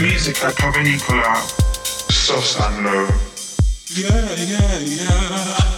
Music at Provenicola, soft and Love. Yeah, yeah, yeah.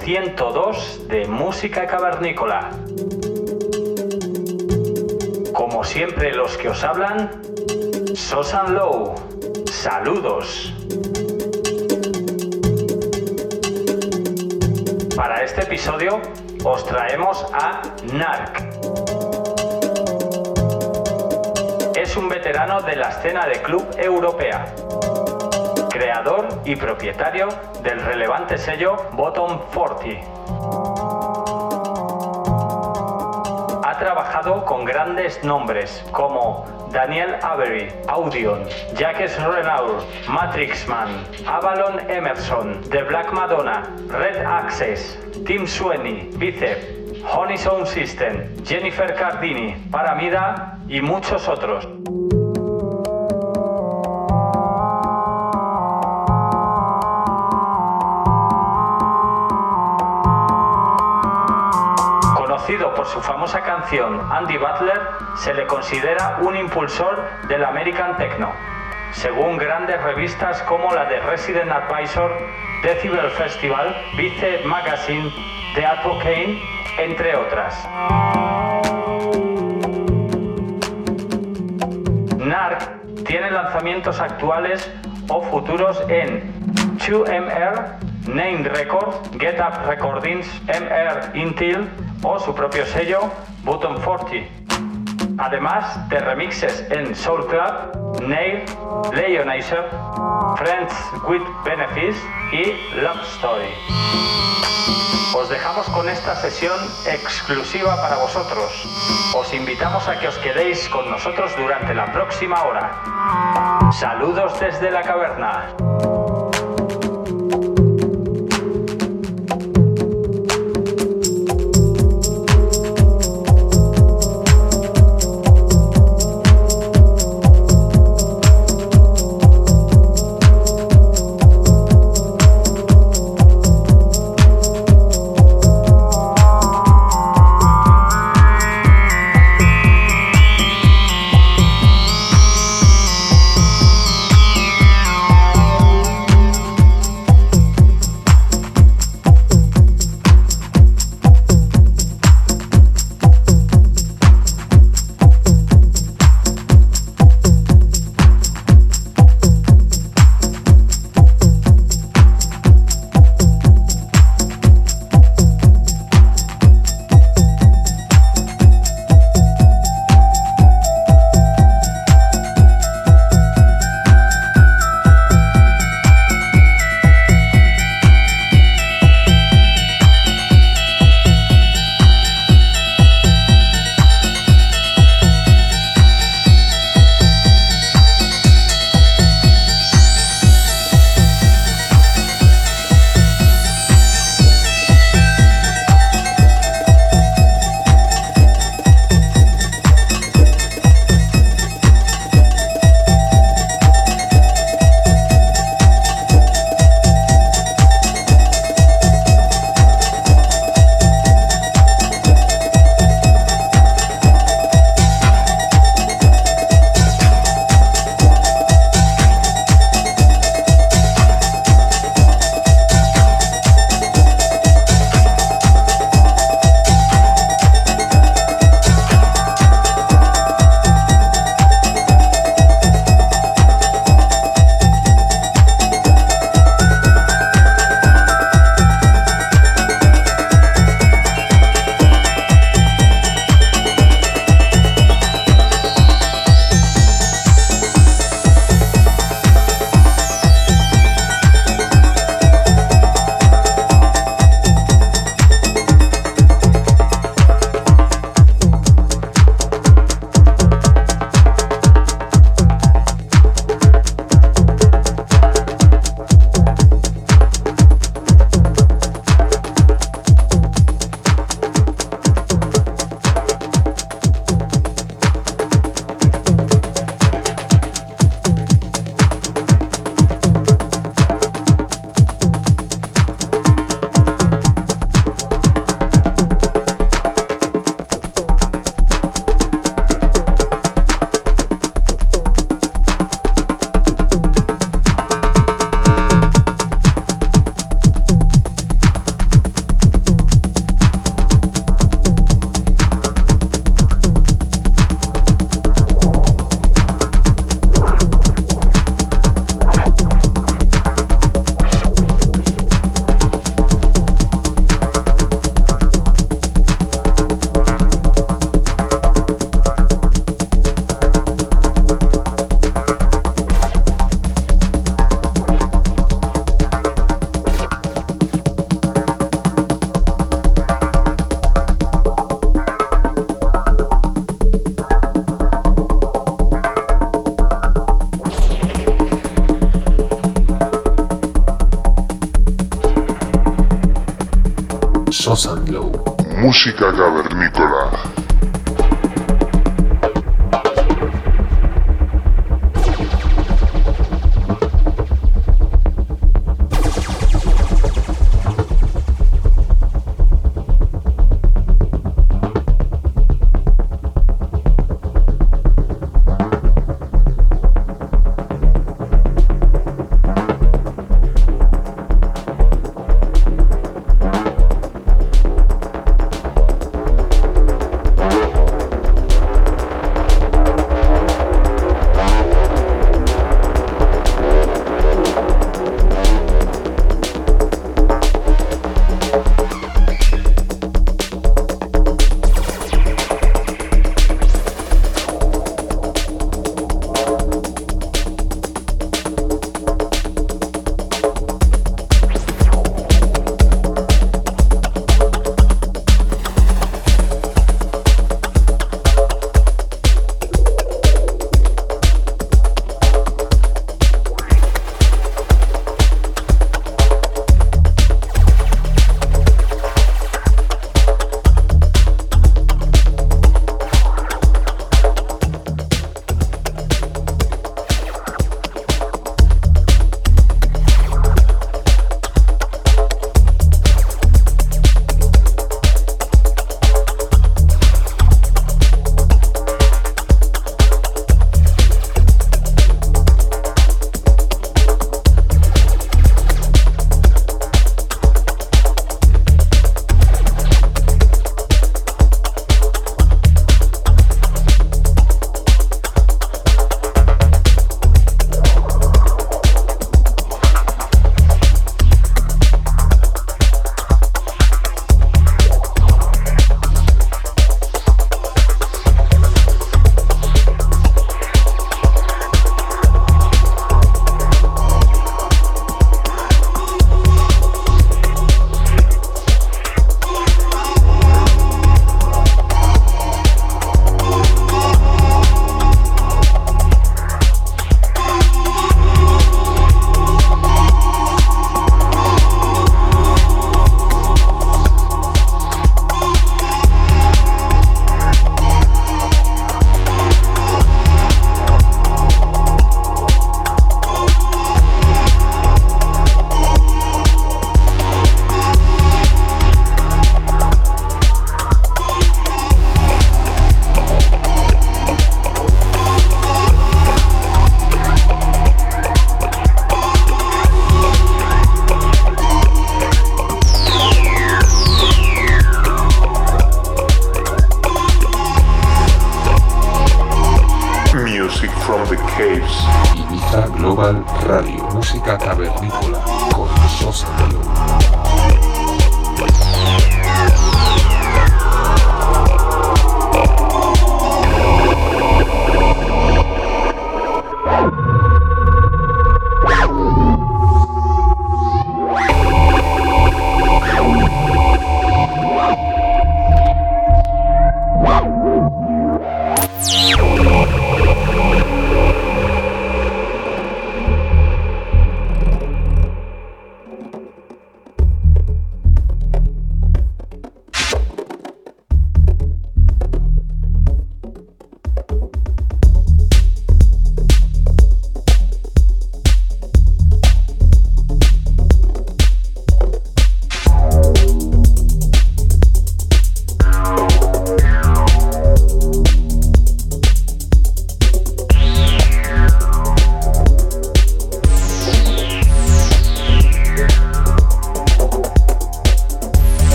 102 de Música Cavernícola. Como siempre los que os hablan, Sosan Low. Saludos. Para este episodio os traemos a Narc. Es un veterano de la escena de club europea y propietario del relevante sello Bottom 40. Ha trabajado con grandes nombres como Daniel Avery, Audion, Jacques Renault, Matrixman, Avalon Emerson, The Black Madonna, Red Access, Tim Sweeney, Bicep, Honey Sound System, Jennifer Cardini, Paramida y muchos otros. Famosa canción Andy Butler, se le considera un impulsor del American Techno, según grandes revistas como la de Resident Advisor, Decibel Festival, Vice Magazine, The Advocate, entre otras. NARC tiene lanzamientos actuales o futuros en 2MR, Name Records, Get Up Recordings, MR Intel, o su propio sello Button 40. Además de remixes en Soul Club, Nail, Leonizer, Friends with Benefits y Love Story. Os dejamos con esta sesión exclusiva para vosotros. Os invitamos a que os quedéis con nosotros durante la próxima hora. Saludos desde la caverna. Música cavernícola.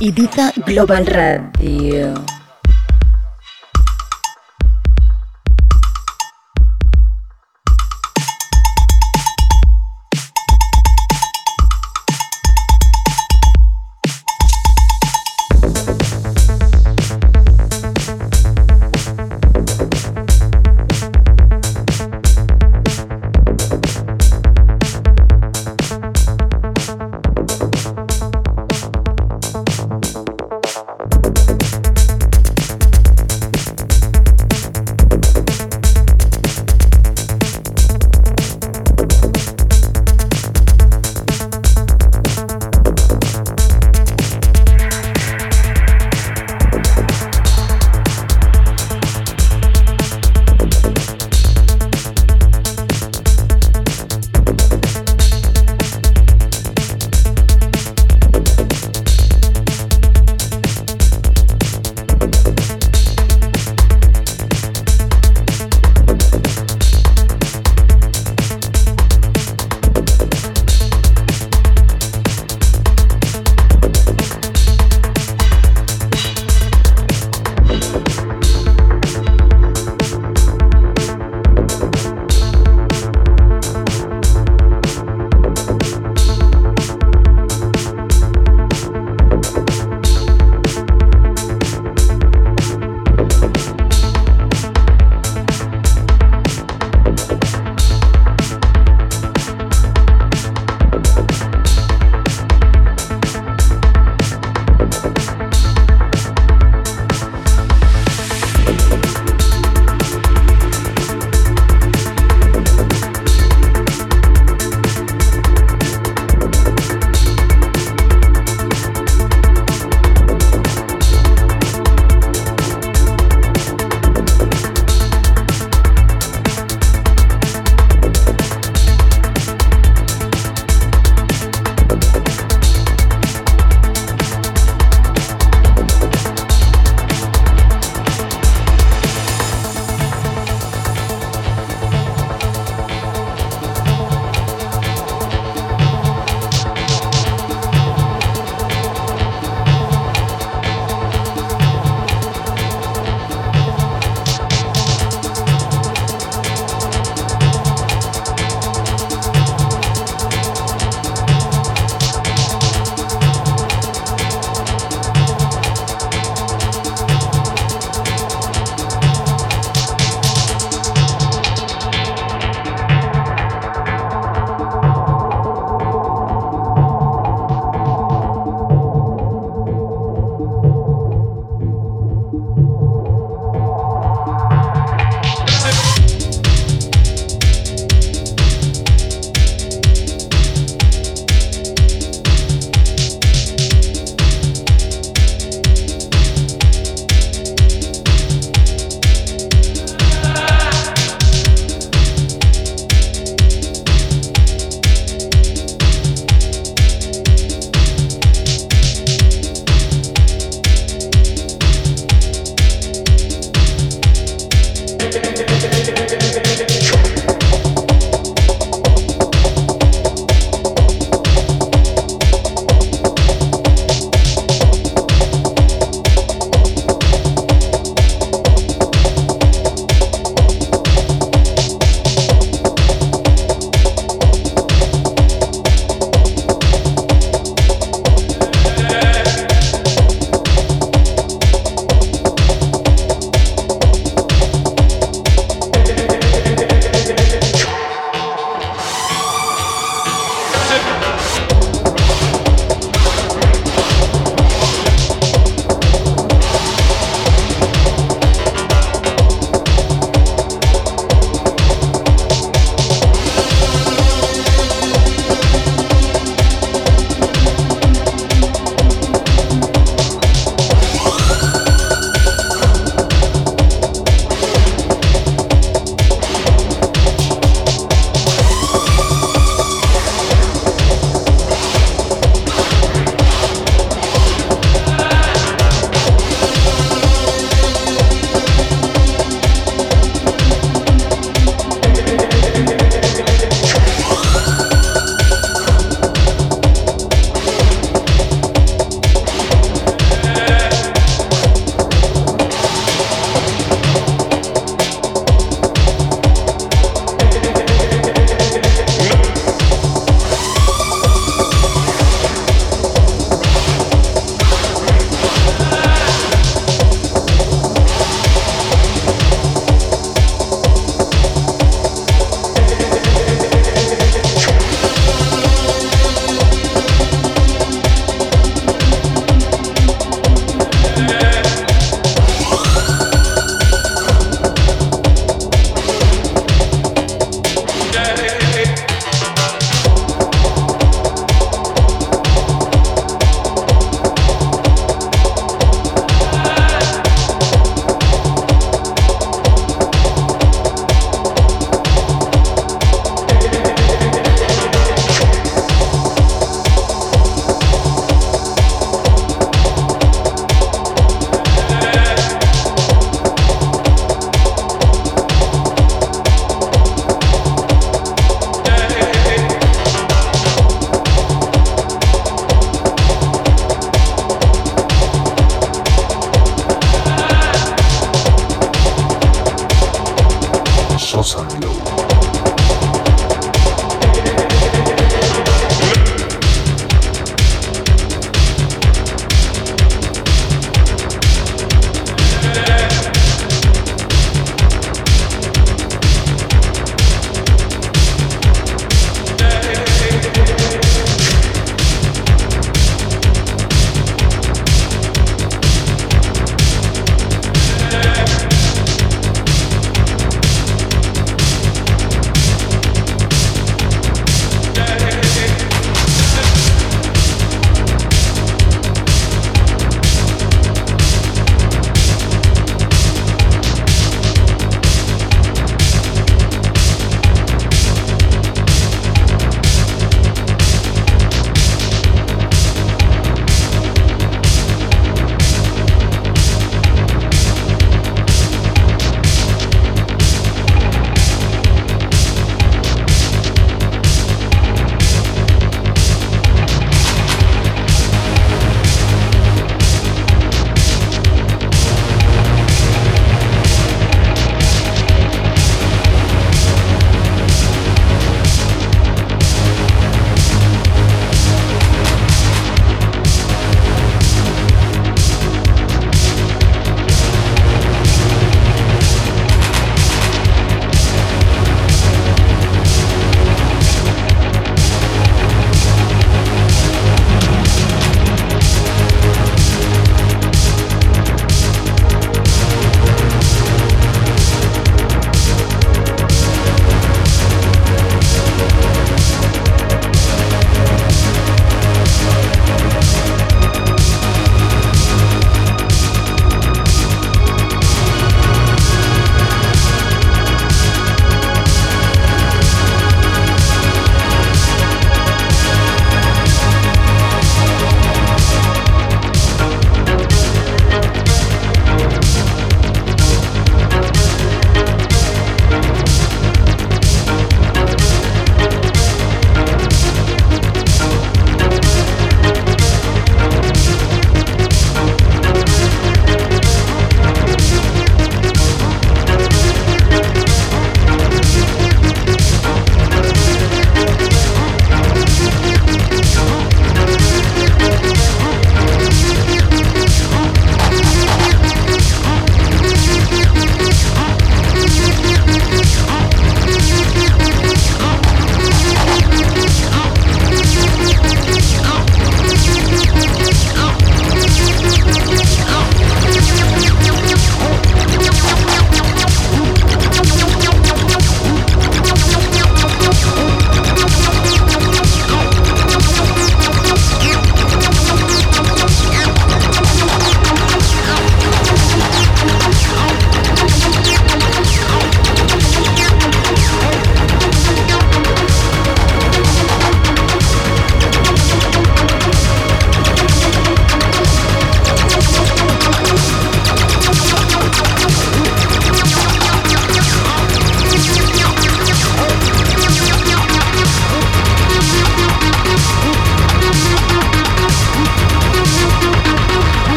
Ibiza Global Radio.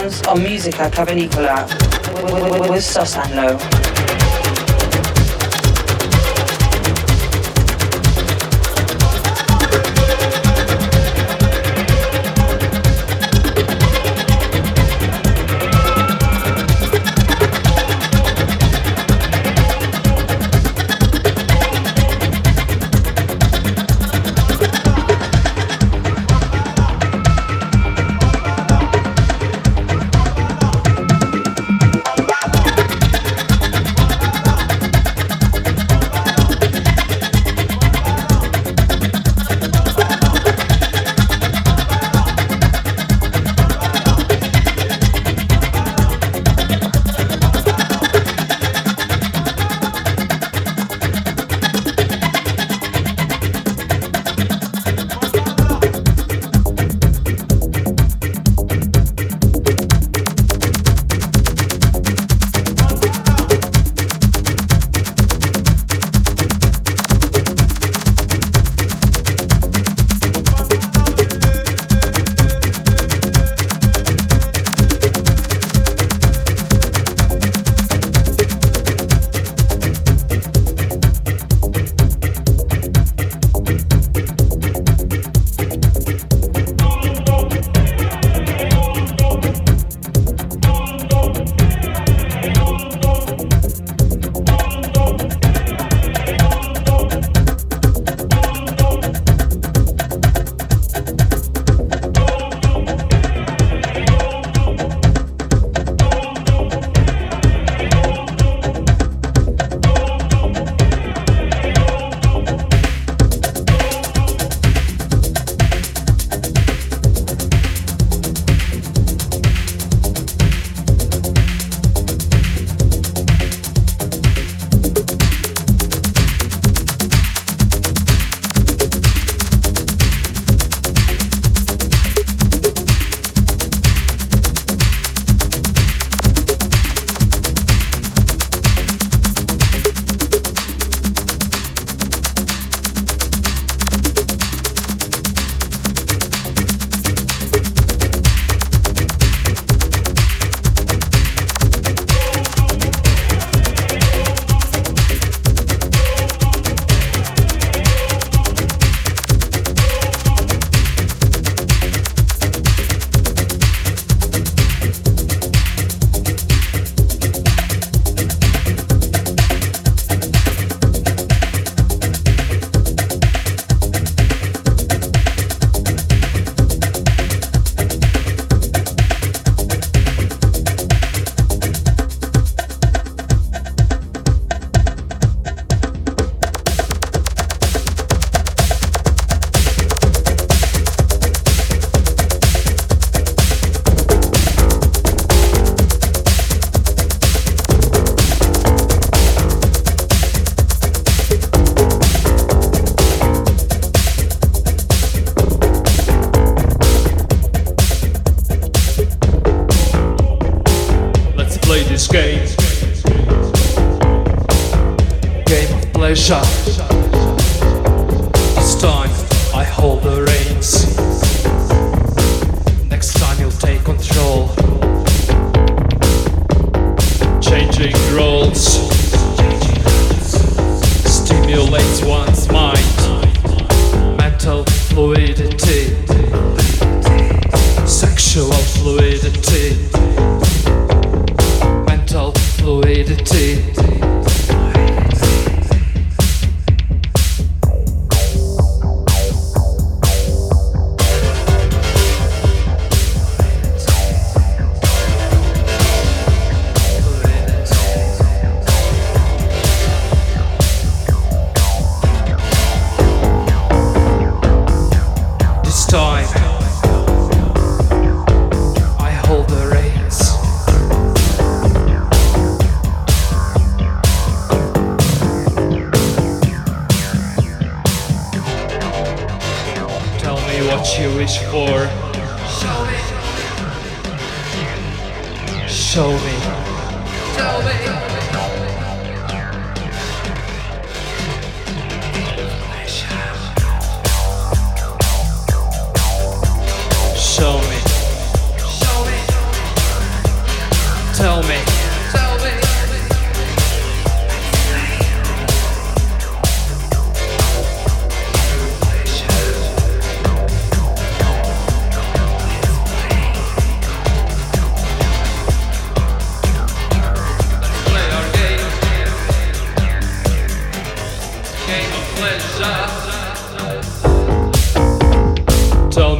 sounds or music Cavernicola with, with, with, with Sosanlo. deixar.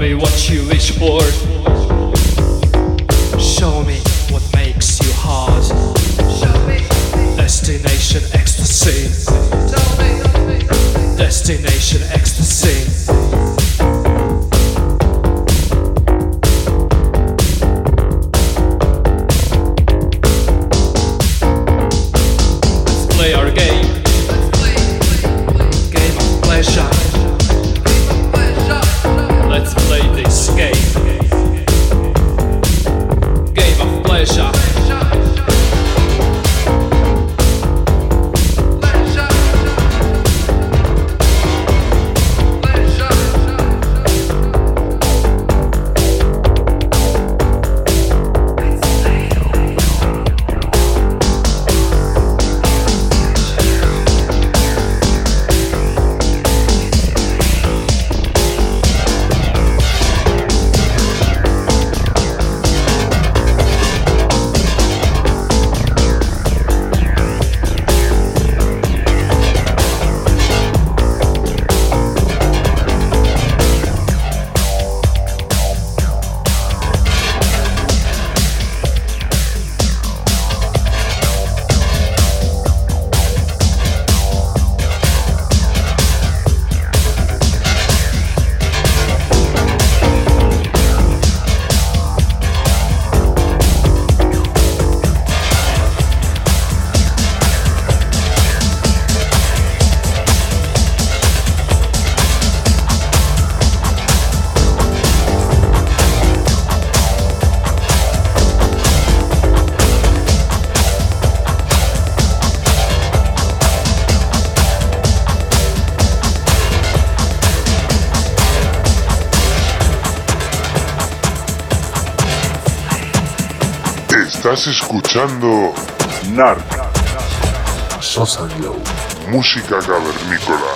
me what you wish for. Estás escuchando Narc Sosa Glow. Música cavernícola.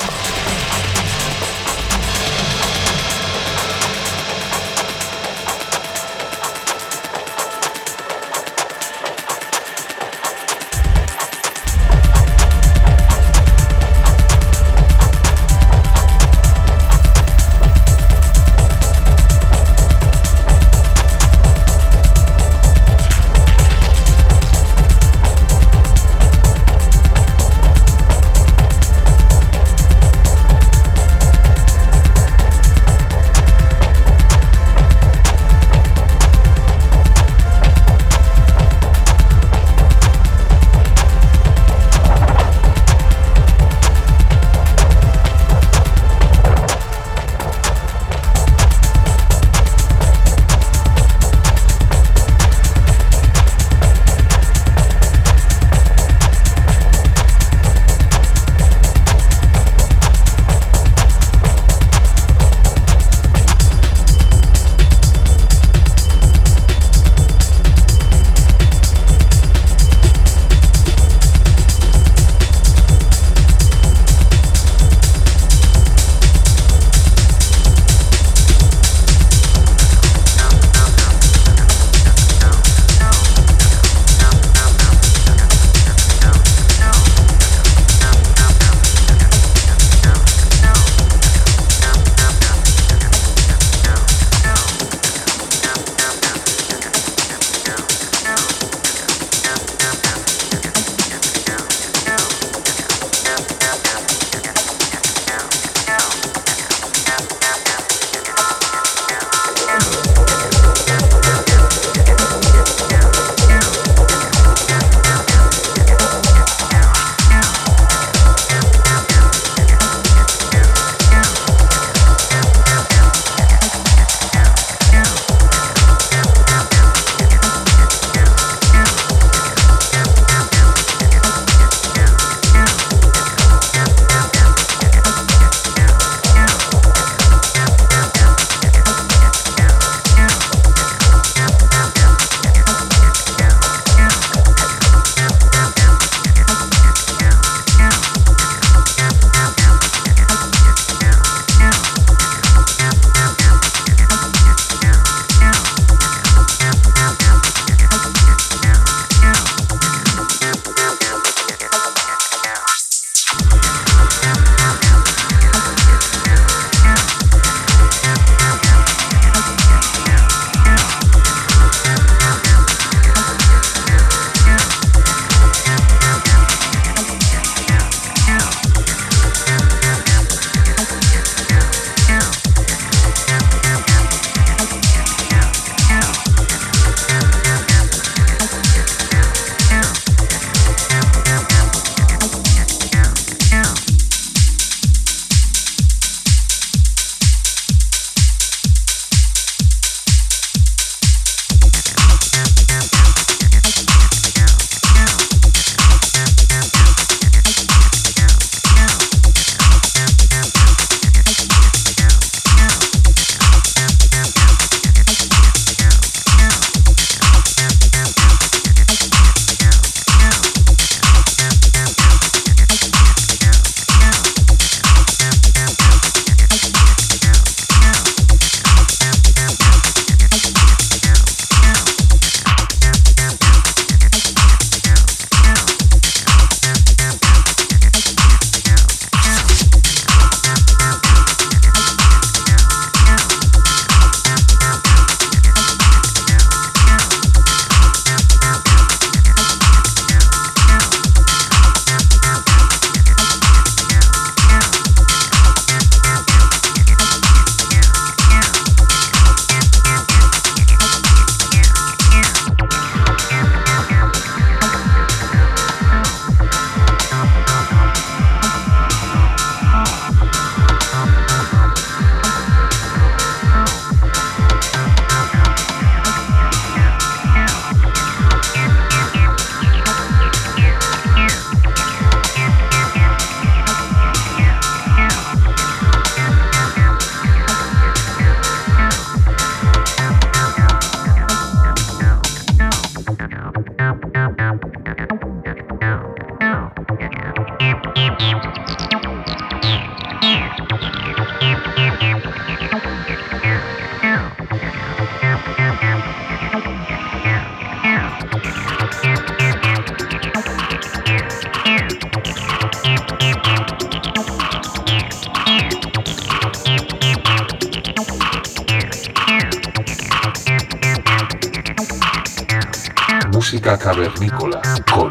Música cavernícola con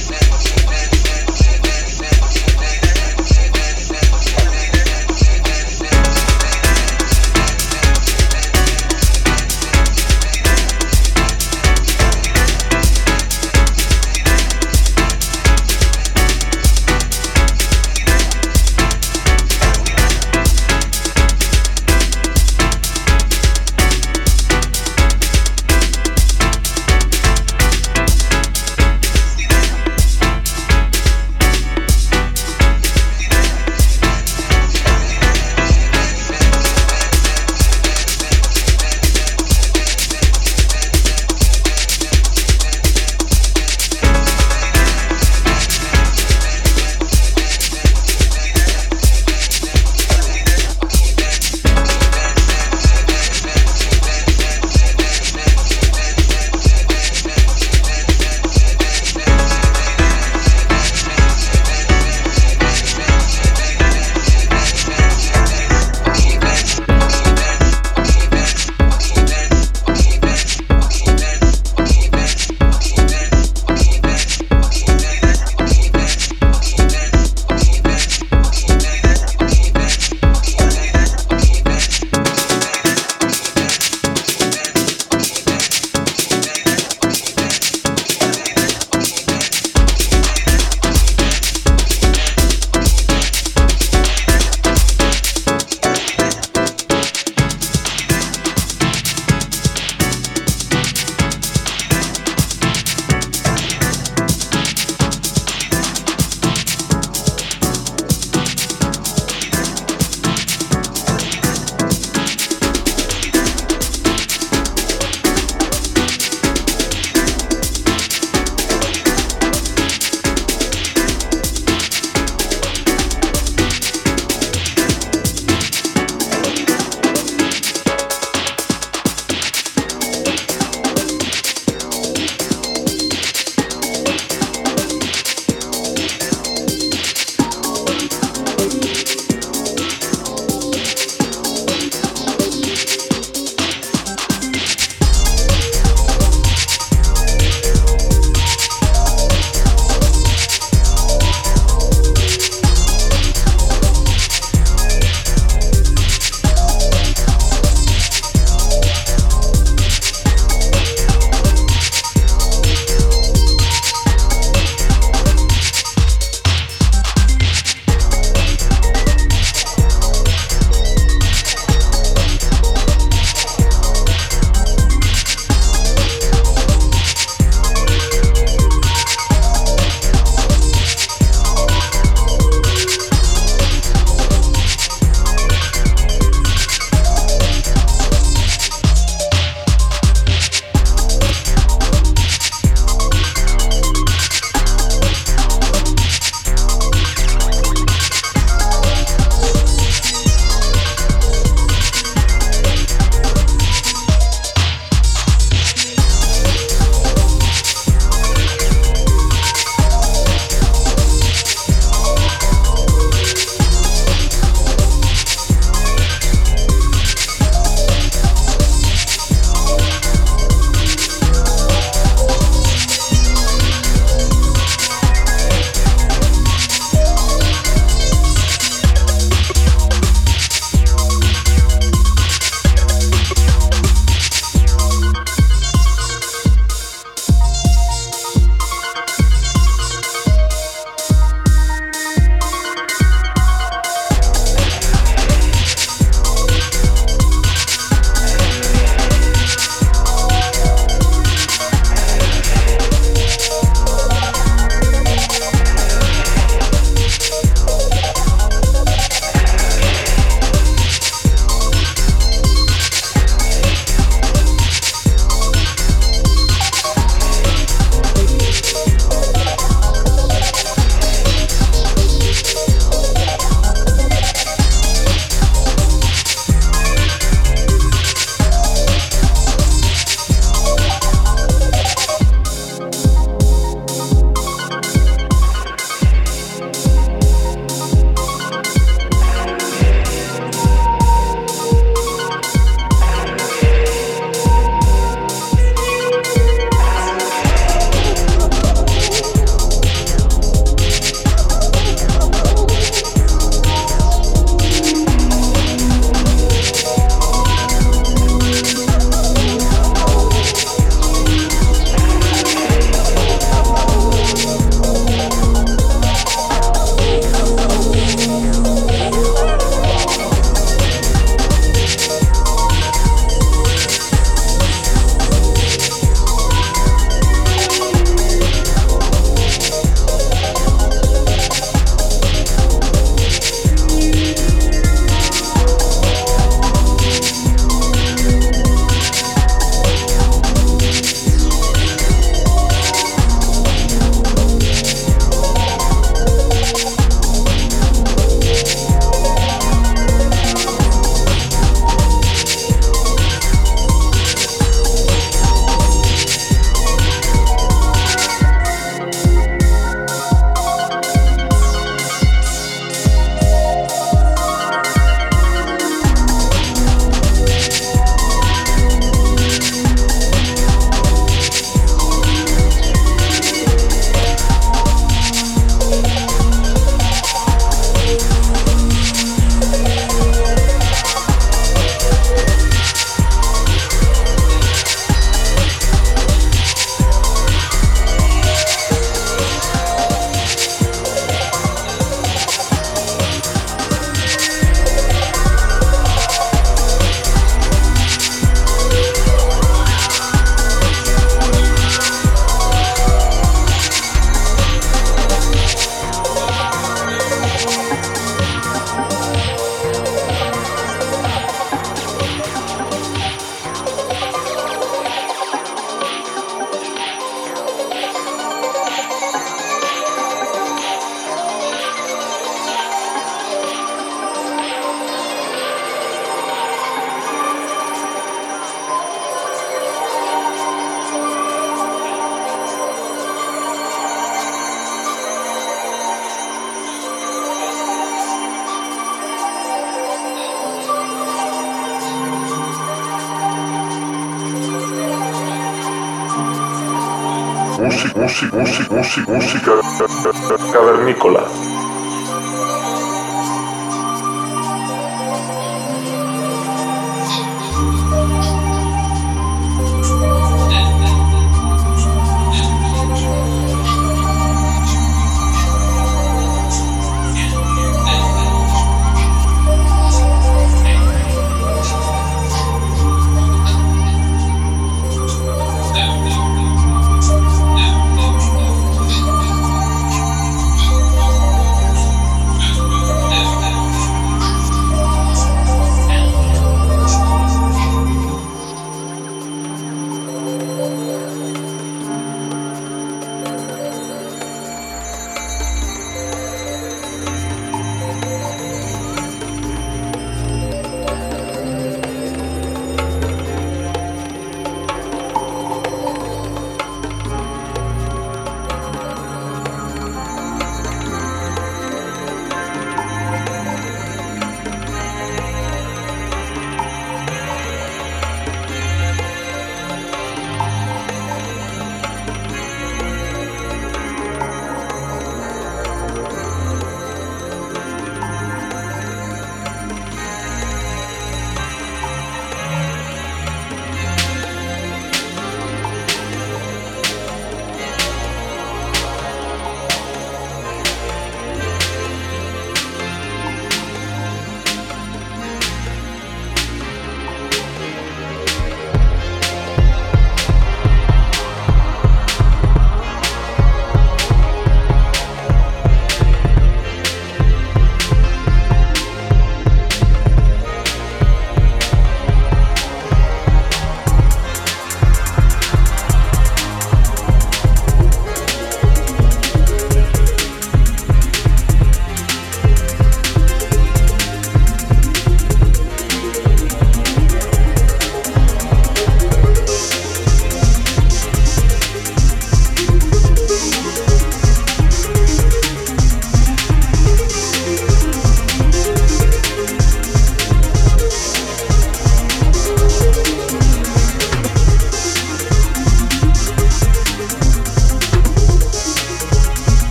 Música, música, música, música, música cavernícola.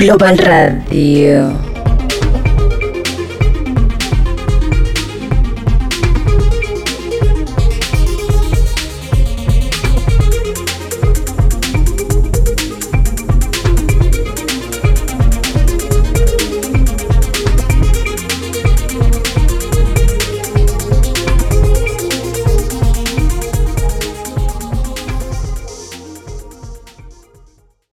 Global Radio.